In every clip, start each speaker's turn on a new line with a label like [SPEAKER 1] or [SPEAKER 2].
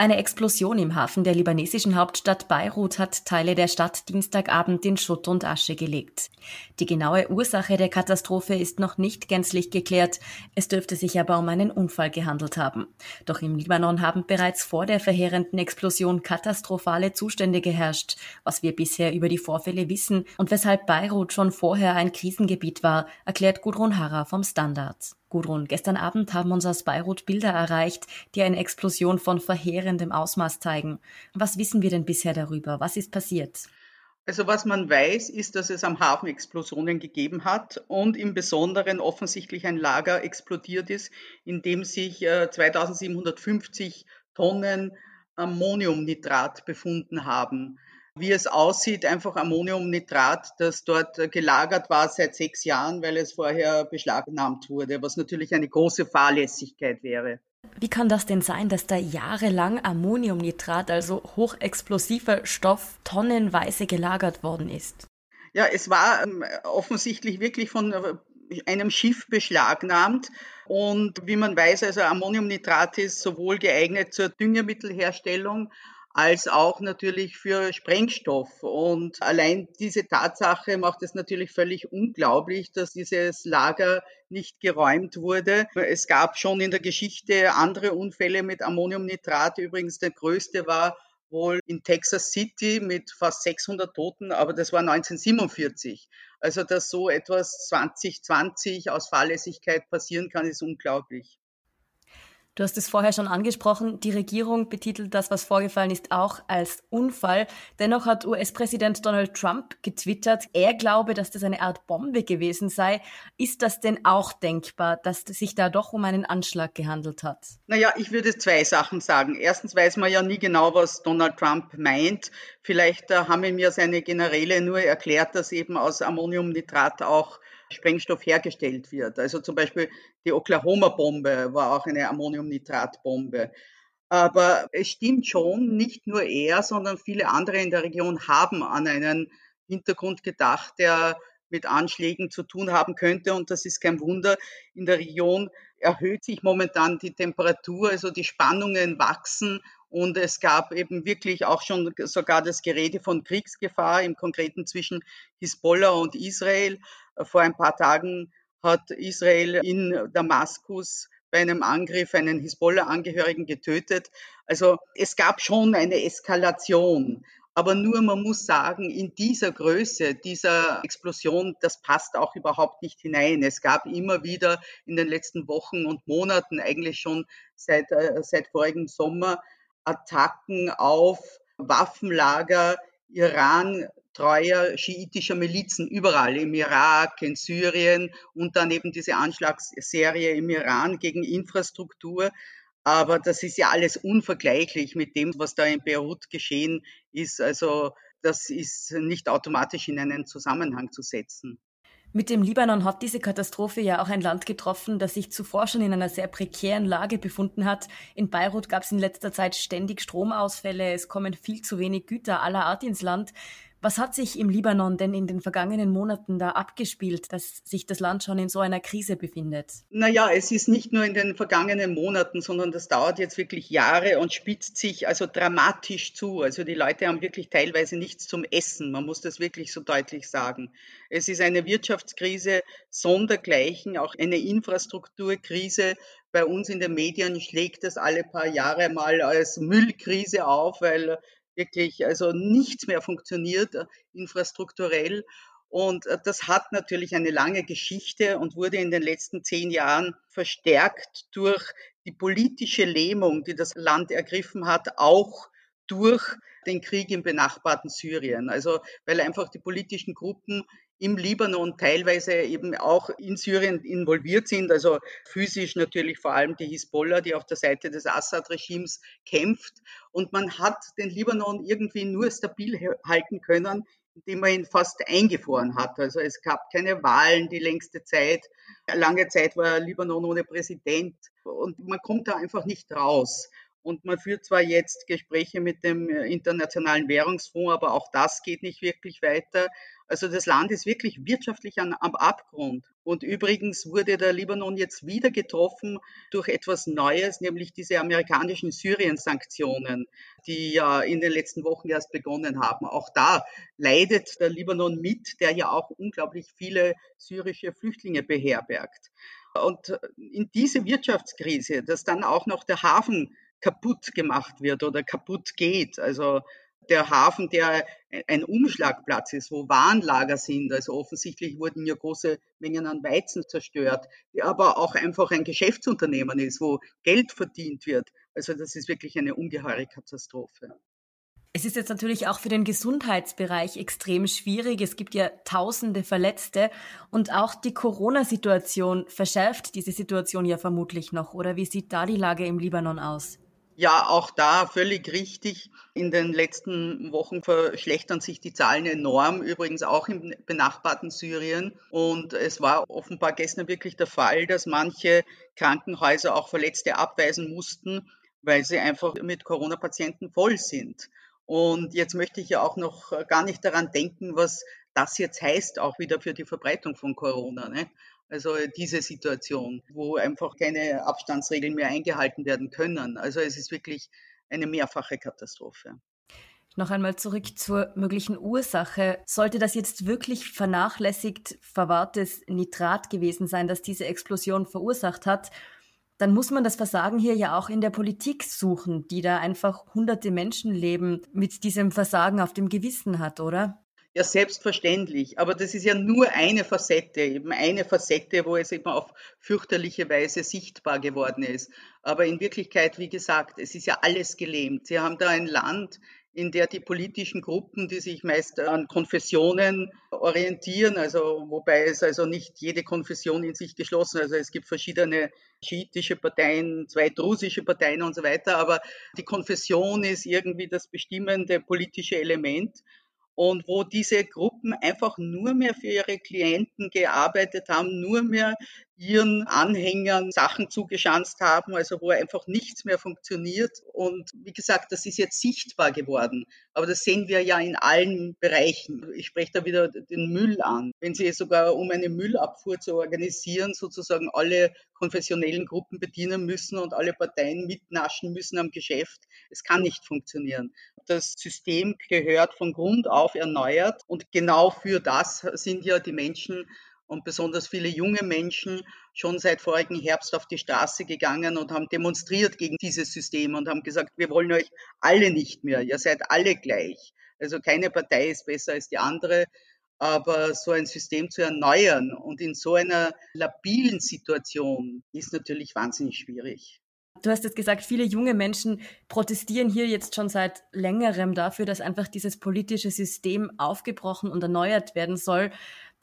[SPEAKER 1] Eine Explosion im Hafen der libanesischen Hauptstadt Beirut hat Teile der Stadt Dienstagabend in Schutt und Asche gelegt. Die genaue Ursache der Katastrophe ist noch nicht gänzlich geklärt. Es dürfte sich aber um einen Unfall gehandelt haben. Doch im Libanon haben bereits vor der verheerenden Explosion katastrophale Zustände geherrscht, was wir bisher über die Vorfälle wissen und weshalb Beirut schon vorher ein Krisengebiet war, erklärt Gudrun Harrer vom Standard. Gudrun, gestern Abend haben uns aus Beirut Bilder erreicht, die eine Explosion von verheerendem Ausmaß zeigen. Was wissen wir denn bisher darüber? Was ist passiert?
[SPEAKER 2] Also was man weiß, ist, dass es am Hafen Explosionen gegeben hat und im Besonderen offensichtlich ein Lager explodiert ist, in dem sich 2750 äh, Tonnen Ammoniumnitrat befunden haben wie es aussieht, einfach Ammoniumnitrat, das dort gelagert war seit sechs Jahren, weil es vorher beschlagnahmt wurde, was natürlich eine große Fahrlässigkeit wäre.
[SPEAKER 1] Wie kann das denn sein, dass da jahrelang Ammoniumnitrat, also hochexplosiver Stoff, tonnenweise gelagert worden ist?
[SPEAKER 2] Ja, es war ähm, offensichtlich wirklich von äh, einem Schiff beschlagnahmt. Und wie man weiß, also Ammoniumnitrat ist sowohl geeignet zur Düngemittelherstellung als auch natürlich für Sprengstoff. Und allein diese Tatsache macht es natürlich völlig unglaublich, dass dieses Lager nicht geräumt wurde. Es gab schon in der Geschichte andere Unfälle mit Ammoniumnitrat. Übrigens der größte war wohl in Texas City mit fast 600 Toten, aber das war 1947. Also, dass so etwas 2020 aus Fahrlässigkeit passieren kann, ist unglaublich.
[SPEAKER 1] Du hast es vorher schon angesprochen, die Regierung betitelt das, was vorgefallen ist, auch als Unfall. Dennoch hat US-Präsident Donald Trump getwittert, er glaube, dass das eine Art Bombe gewesen sei. Ist das denn auch denkbar, dass es sich da doch um einen Anschlag gehandelt hat?
[SPEAKER 2] Naja, ich würde zwei Sachen sagen. Erstens weiß man ja nie genau, was Donald Trump meint. Vielleicht äh, haben ihm ja seine Generäle nur erklärt, dass eben aus Ammoniumnitrat auch Sprengstoff hergestellt wird. Also zum Beispiel die Oklahoma-Bombe war auch eine Ammoniumnitratbombe. Aber es stimmt schon, nicht nur er, sondern viele andere in der Region haben an einen Hintergrund gedacht, der mit Anschlägen zu tun haben könnte. Und das ist kein Wunder. In der Region erhöht sich momentan die Temperatur, also die Spannungen wachsen. Und es gab eben wirklich auch schon sogar das Gerede von Kriegsgefahr im Konkreten zwischen Hisbollah und Israel. Vor ein paar Tagen hat Israel in Damaskus bei einem Angriff einen Hisbollah-Angehörigen getötet. Also es gab schon eine Eskalation. Aber nur, man muss sagen, in dieser Größe, dieser Explosion, das passt auch überhaupt nicht hinein. Es gab immer wieder in den letzten Wochen und Monaten, eigentlich schon seit, äh, seit vorigem Sommer, Attacken auf Waffenlager Iran treuer schiitischer Milizen überall im Irak, in Syrien und dann eben diese Anschlagsserie im Iran gegen Infrastruktur. Aber das ist ja alles unvergleichlich mit dem, was da in Beirut geschehen ist. Also das ist nicht automatisch in einen Zusammenhang zu setzen.
[SPEAKER 1] Mit dem Libanon hat diese Katastrophe ja auch ein Land getroffen, das sich zuvor schon in einer sehr prekären Lage befunden hat. In Beirut gab es in letzter Zeit ständig Stromausfälle, es kommen viel zu wenig Güter aller Art ins Land. Was hat sich im Libanon denn in den vergangenen Monaten da abgespielt, dass sich das Land schon in so einer Krise befindet?
[SPEAKER 2] Naja, es ist nicht nur in den vergangenen Monaten, sondern das dauert jetzt wirklich Jahre und spitzt sich also dramatisch zu. Also die Leute haben wirklich teilweise nichts zum Essen. Man muss das wirklich so deutlich sagen. Es ist eine Wirtschaftskrise sondergleichen, auch eine Infrastrukturkrise. Bei uns in den Medien schlägt das alle paar Jahre mal als Müllkrise auf, weil wirklich also nichts mehr funktioniert äh, infrastrukturell. Und äh, das hat natürlich eine lange Geschichte und wurde in den letzten zehn Jahren verstärkt durch die politische Lähmung, die das Land ergriffen hat, auch durch den Krieg im benachbarten Syrien. Also weil einfach die politischen Gruppen im Libanon teilweise eben auch in Syrien involviert sind, also physisch natürlich vor allem die Hisbollah, die auf der Seite des Assad-Regimes kämpft. Und man hat den Libanon irgendwie nur stabil halten können, indem man ihn fast eingefroren hat. Also es gab keine Wahlen die längste Zeit. Lange Zeit war Libanon ohne Präsident und man kommt da einfach nicht raus. Und man führt zwar jetzt Gespräche mit dem äh, Internationalen Währungsfonds, aber auch das geht nicht wirklich weiter. Also das Land ist wirklich wirtschaftlich an, am Abgrund. Und übrigens wurde der Libanon jetzt wieder getroffen durch etwas Neues, nämlich diese amerikanischen Syrien-Sanktionen, die ja in den letzten Wochen erst begonnen haben. Auch da leidet der Libanon mit, der ja auch unglaublich viele syrische Flüchtlinge beherbergt. Und in diese Wirtschaftskrise, dass dann auch noch der Hafen kaputt gemacht wird oder kaputt geht, also der Hafen, der ein Umschlagplatz ist, wo Warenlager sind. Also offensichtlich wurden ja große Mengen an Weizen zerstört, der aber auch einfach ein Geschäftsunternehmen ist, wo Geld verdient wird. Also das ist wirklich eine ungeheure Katastrophe.
[SPEAKER 1] Es ist jetzt natürlich auch für den Gesundheitsbereich extrem schwierig. Es gibt ja tausende Verletzte und auch die Corona-Situation verschärft diese Situation ja vermutlich noch. Oder wie sieht da die Lage im Libanon aus?
[SPEAKER 2] Ja, auch da völlig richtig. In den letzten Wochen verschlechtern sich die Zahlen enorm, übrigens auch im benachbarten Syrien. Und es war offenbar gestern wirklich der Fall, dass manche Krankenhäuser auch Verletzte abweisen mussten, weil sie einfach mit Corona-Patienten voll sind. Und jetzt möchte ich ja auch noch gar nicht daran denken, was das jetzt heißt, auch wieder für die Verbreitung von Corona. Ne? Also diese Situation, wo einfach keine Abstandsregeln mehr eingehalten werden können. Also es ist wirklich eine mehrfache Katastrophe.
[SPEAKER 1] Noch einmal zurück zur möglichen Ursache. Sollte das jetzt wirklich vernachlässigt verwahrtes Nitrat gewesen sein, das diese Explosion verursacht hat, dann muss man das Versagen hier ja auch in der Politik suchen, die da einfach hunderte Menschenleben mit diesem Versagen auf dem Gewissen hat, oder?
[SPEAKER 2] Ja, selbstverständlich. Aber das ist ja nur eine Facette, eben eine Facette, wo es eben auf fürchterliche Weise sichtbar geworden ist. Aber in Wirklichkeit, wie gesagt, es ist ja alles gelähmt. Sie haben da ein Land, in der die politischen Gruppen, die sich meist an Konfessionen orientieren, also wobei es also nicht jede Konfession in sich geschlossen, also es gibt verschiedene schiitische Parteien, zwei drusische Parteien und so weiter, aber die Konfession ist irgendwie das bestimmende politische Element und wo diese Gruppen einfach nur mehr für ihre Klienten gearbeitet haben, nur mehr ihren Anhängern Sachen zugeschanzt haben, also wo einfach nichts mehr funktioniert. Und wie gesagt, das ist jetzt sichtbar geworden. Aber das sehen wir ja in allen Bereichen. Ich spreche da wieder den Müll an. Wenn Sie sogar, um eine Müllabfuhr zu organisieren, sozusagen alle konfessionellen Gruppen bedienen müssen und alle Parteien mitnaschen müssen am Geschäft, es kann nicht funktionieren. Das System gehört von Grund auf erneuert und genau für das sind ja die Menschen und besonders viele junge Menschen schon seit vorigen Herbst auf die Straße gegangen und haben demonstriert gegen dieses System und haben gesagt, wir wollen euch alle nicht mehr, ihr seid alle gleich. Also keine Partei ist besser als die andere, aber so ein System zu erneuern und in so einer labilen Situation ist natürlich wahnsinnig schwierig.
[SPEAKER 1] Du hast jetzt gesagt, viele junge Menschen protestieren hier jetzt schon seit längerem dafür, dass einfach dieses politische System aufgebrochen und erneuert werden soll.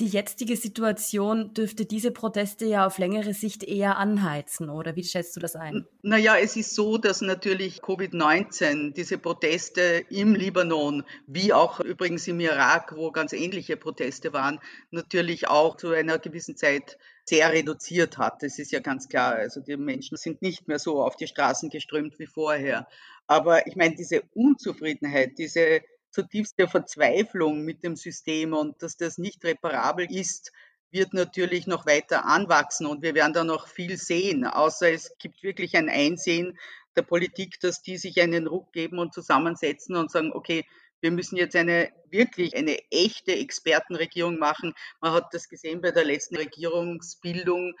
[SPEAKER 1] Die jetzige Situation dürfte diese Proteste ja auf längere Sicht eher anheizen, oder wie schätzt du das ein?
[SPEAKER 2] Naja, es ist so, dass natürlich Covid-19, diese Proteste im Libanon, wie auch übrigens im Irak, wo ganz ähnliche Proteste waren, natürlich auch zu einer gewissen Zeit sehr reduziert hat. Das ist ja ganz klar. Also die Menschen sind nicht mehr so auf die Straßen geströmt wie vorher. Aber ich meine, diese Unzufriedenheit, diese zutiefste Verzweiflung mit dem System und dass das nicht reparabel ist, wird natürlich noch weiter anwachsen und wir werden da noch viel sehen, außer es gibt wirklich ein Einsehen der Politik, dass die sich einen Ruck geben und zusammensetzen und sagen, okay, wir müssen jetzt eine wirklich eine echte Expertenregierung machen. Man hat das gesehen bei der letzten Regierungsbildung.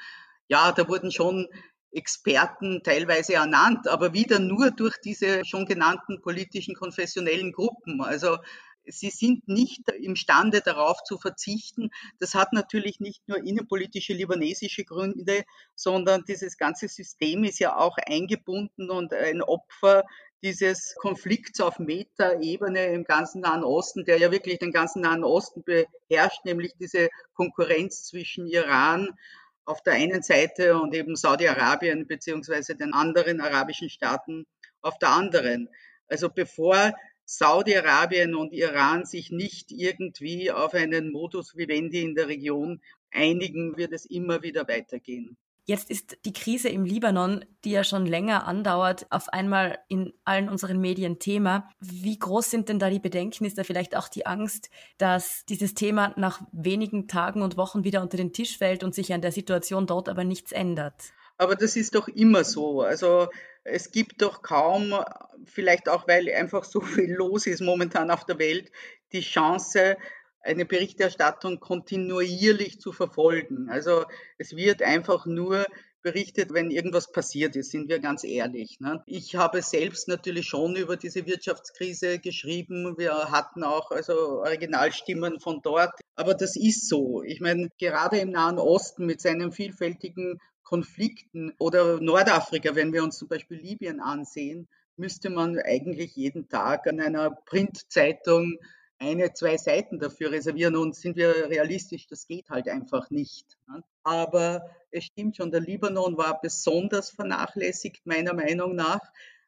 [SPEAKER 2] Ja, da wurden schon Experten teilweise ernannt, aber wieder nur durch diese schon genannten politischen konfessionellen Gruppen. Also sie sind nicht imstande darauf zu verzichten. Das hat natürlich nicht nur innenpolitische libanesische Gründe, sondern dieses ganze System ist ja auch eingebunden und ein Opfer dieses Konflikts auf Metaebene im ganzen Nahen Osten, der ja wirklich den ganzen Nahen Osten beherrscht, nämlich diese Konkurrenz zwischen Iran auf der einen Seite und eben Saudi-Arabien beziehungsweise den anderen arabischen Staaten auf der anderen. Also bevor Saudi-Arabien und Iran sich nicht irgendwie auf einen Modus vivendi in der Region einigen, wird es immer wieder weitergehen.
[SPEAKER 1] Jetzt ist die Krise im Libanon, die ja schon länger andauert, auf einmal in allen unseren Medien Thema. Wie groß sind denn da die Bedenken? Ist da vielleicht auch die Angst, dass dieses Thema nach wenigen Tagen und Wochen wieder unter den Tisch fällt und sich an der Situation dort aber nichts ändert?
[SPEAKER 2] Aber das ist doch immer so. Also es gibt doch kaum, vielleicht auch weil einfach so viel los ist momentan auf der Welt, die Chance, eine Berichterstattung kontinuierlich zu verfolgen. Also es wird einfach nur berichtet, wenn irgendwas passiert ist, sind wir ganz ehrlich. Ne? Ich habe selbst natürlich schon über diese Wirtschaftskrise geschrieben. Wir hatten auch also Originalstimmen von dort. Aber das ist so. Ich meine, gerade im Nahen Osten mit seinen vielfältigen Konflikten oder Nordafrika, wenn wir uns zum Beispiel Libyen ansehen, müsste man eigentlich jeden Tag an einer Printzeitung eine, zwei Seiten dafür reservieren und sind wir realistisch, das geht halt einfach nicht. Ne? Aber es stimmt schon, der Libanon war besonders vernachlässigt, meiner Meinung nach,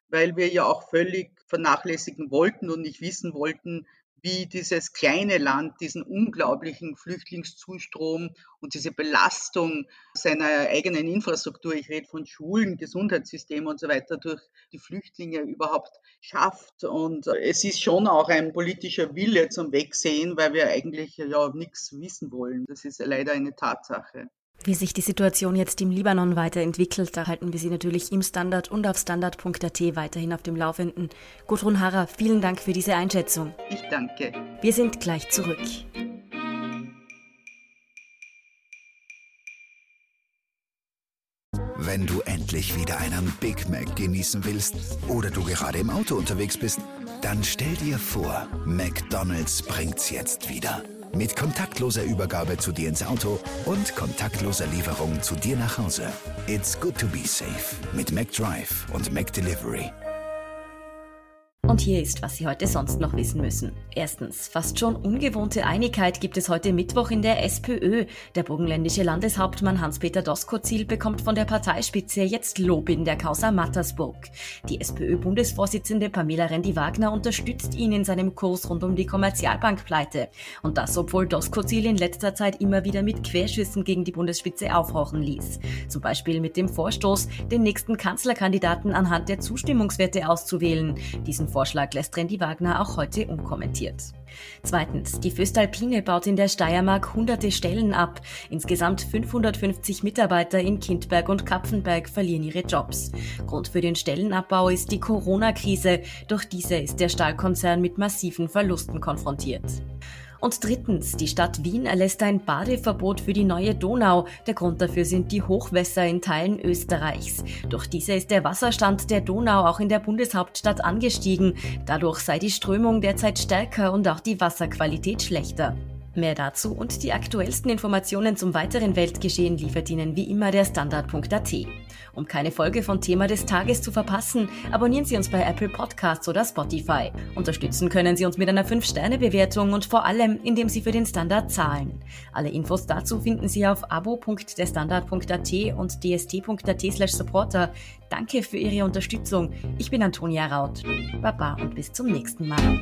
[SPEAKER 2] weil wir ja auch völlig vernachlässigen wollten und nicht wissen wollten, wie dieses kleine Land diesen unglaublichen Flüchtlingszustrom und diese Belastung seiner eigenen Infrastruktur, ich rede von Schulen, Gesundheitssystem und so weiter, durch die Flüchtlinge überhaupt schafft. Und es ist schon auch ein politischer Wille zum Wegsehen, weil wir eigentlich ja nichts wissen wollen. Das ist leider eine Tatsache.
[SPEAKER 1] Wie sich die Situation jetzt im Libanon weiterentwickelt, da halten wir Sie natürlich im Standard und auf standard.at weiterhin auf dem Laufenden. Gudrun Harrer, vielen Dank für diese Einschätzung.
[SPEAKER 2] Ich danke.
[SPEAKER 1] Wir sind gleich zurück.
[SPEAKER 3] Wenn du endlich wieder einen Big Mac genießen willst oder du gerade im Auto unterwegs bist, dann stell dir vor, McDonald's bringt's jetzt wieder. Mit kontaktloser Übergabe zu dir ins Auto und kontaktloser Lieferung zu dir nach Hause. It's good to be safe mit McDrive und McDelivery.
[SPEAKER 1] Und hier ist, was Sie heute sonst noch wissen müssen. Erstens, fast schon ungewohnte Einigkeit gibt es heute Mittwoch in der SPÖ. Der burgenländische Landeshauptmann Hans-Peter Doskozil bekommt von der Parteispitze jetzt Lob in der Causa Mattersburg. Die SPÖ-Bundesvorsitzende Pamela Rendi-Wagner unterstützt ihn in seinem Kurs rund um die Kommerzialbankpleite. Und das, obwohl Doskozil in letzter Zeit immer wieder mit Querschüssen gegen die Bundesspitze aufhorchen ließ. Zum Beispiel mit dem Vorstoß, den nächsten Kanzlerkandidaten anhand der Zustimmungswerte auszuwählen. Diesen Vorschlag lässt Randy Wagner auch heute unkommentiert. Zweitens, die Föstalpine baut in der Steiermark hunderte Stellen ab. Insgesamt 550 Mitarbeiter in Kindberg und Kapfenberg verlieren ihre Jobs. Grund für den Stellenabbau ist die Corona-Krise. Durch diese ist der Stahlkonzern mit massiven Verlusten konfrontiert. Und drittens, die Stadt Wien erlässt ein Badeverbot für die neue Donau. Der Grund dafür sind die Hochwässer in Teilen Österreichs. Durch diese ist der Wasserstand der Donau auch in der Bundeshauptstadt angestiegen. Dadurch sei die Strömung derzeit stärker und auch die Wasserqualität schlechter. Mehr dazu und die aktuellsten Informationen zum weiteren Weltgeschehen liefert Ihnen wie immer der Standard.at. Um keine Folge von Thema des Tages zu verpassen, abonnieren Sie uns bei Apple Podcasts oder Spotify. Unterstützen können Sie uns mit einer 5-Sterne-Bewertung und vor allem, indem Sie für den Standard zahlen. Alle Infos dazu finden Sie auf abo.derstandard.at und dst.at supporter. Danke für Ihre Unterstützung. Ich bin Antonia Raut. Baba und bis zum nächsten Mal.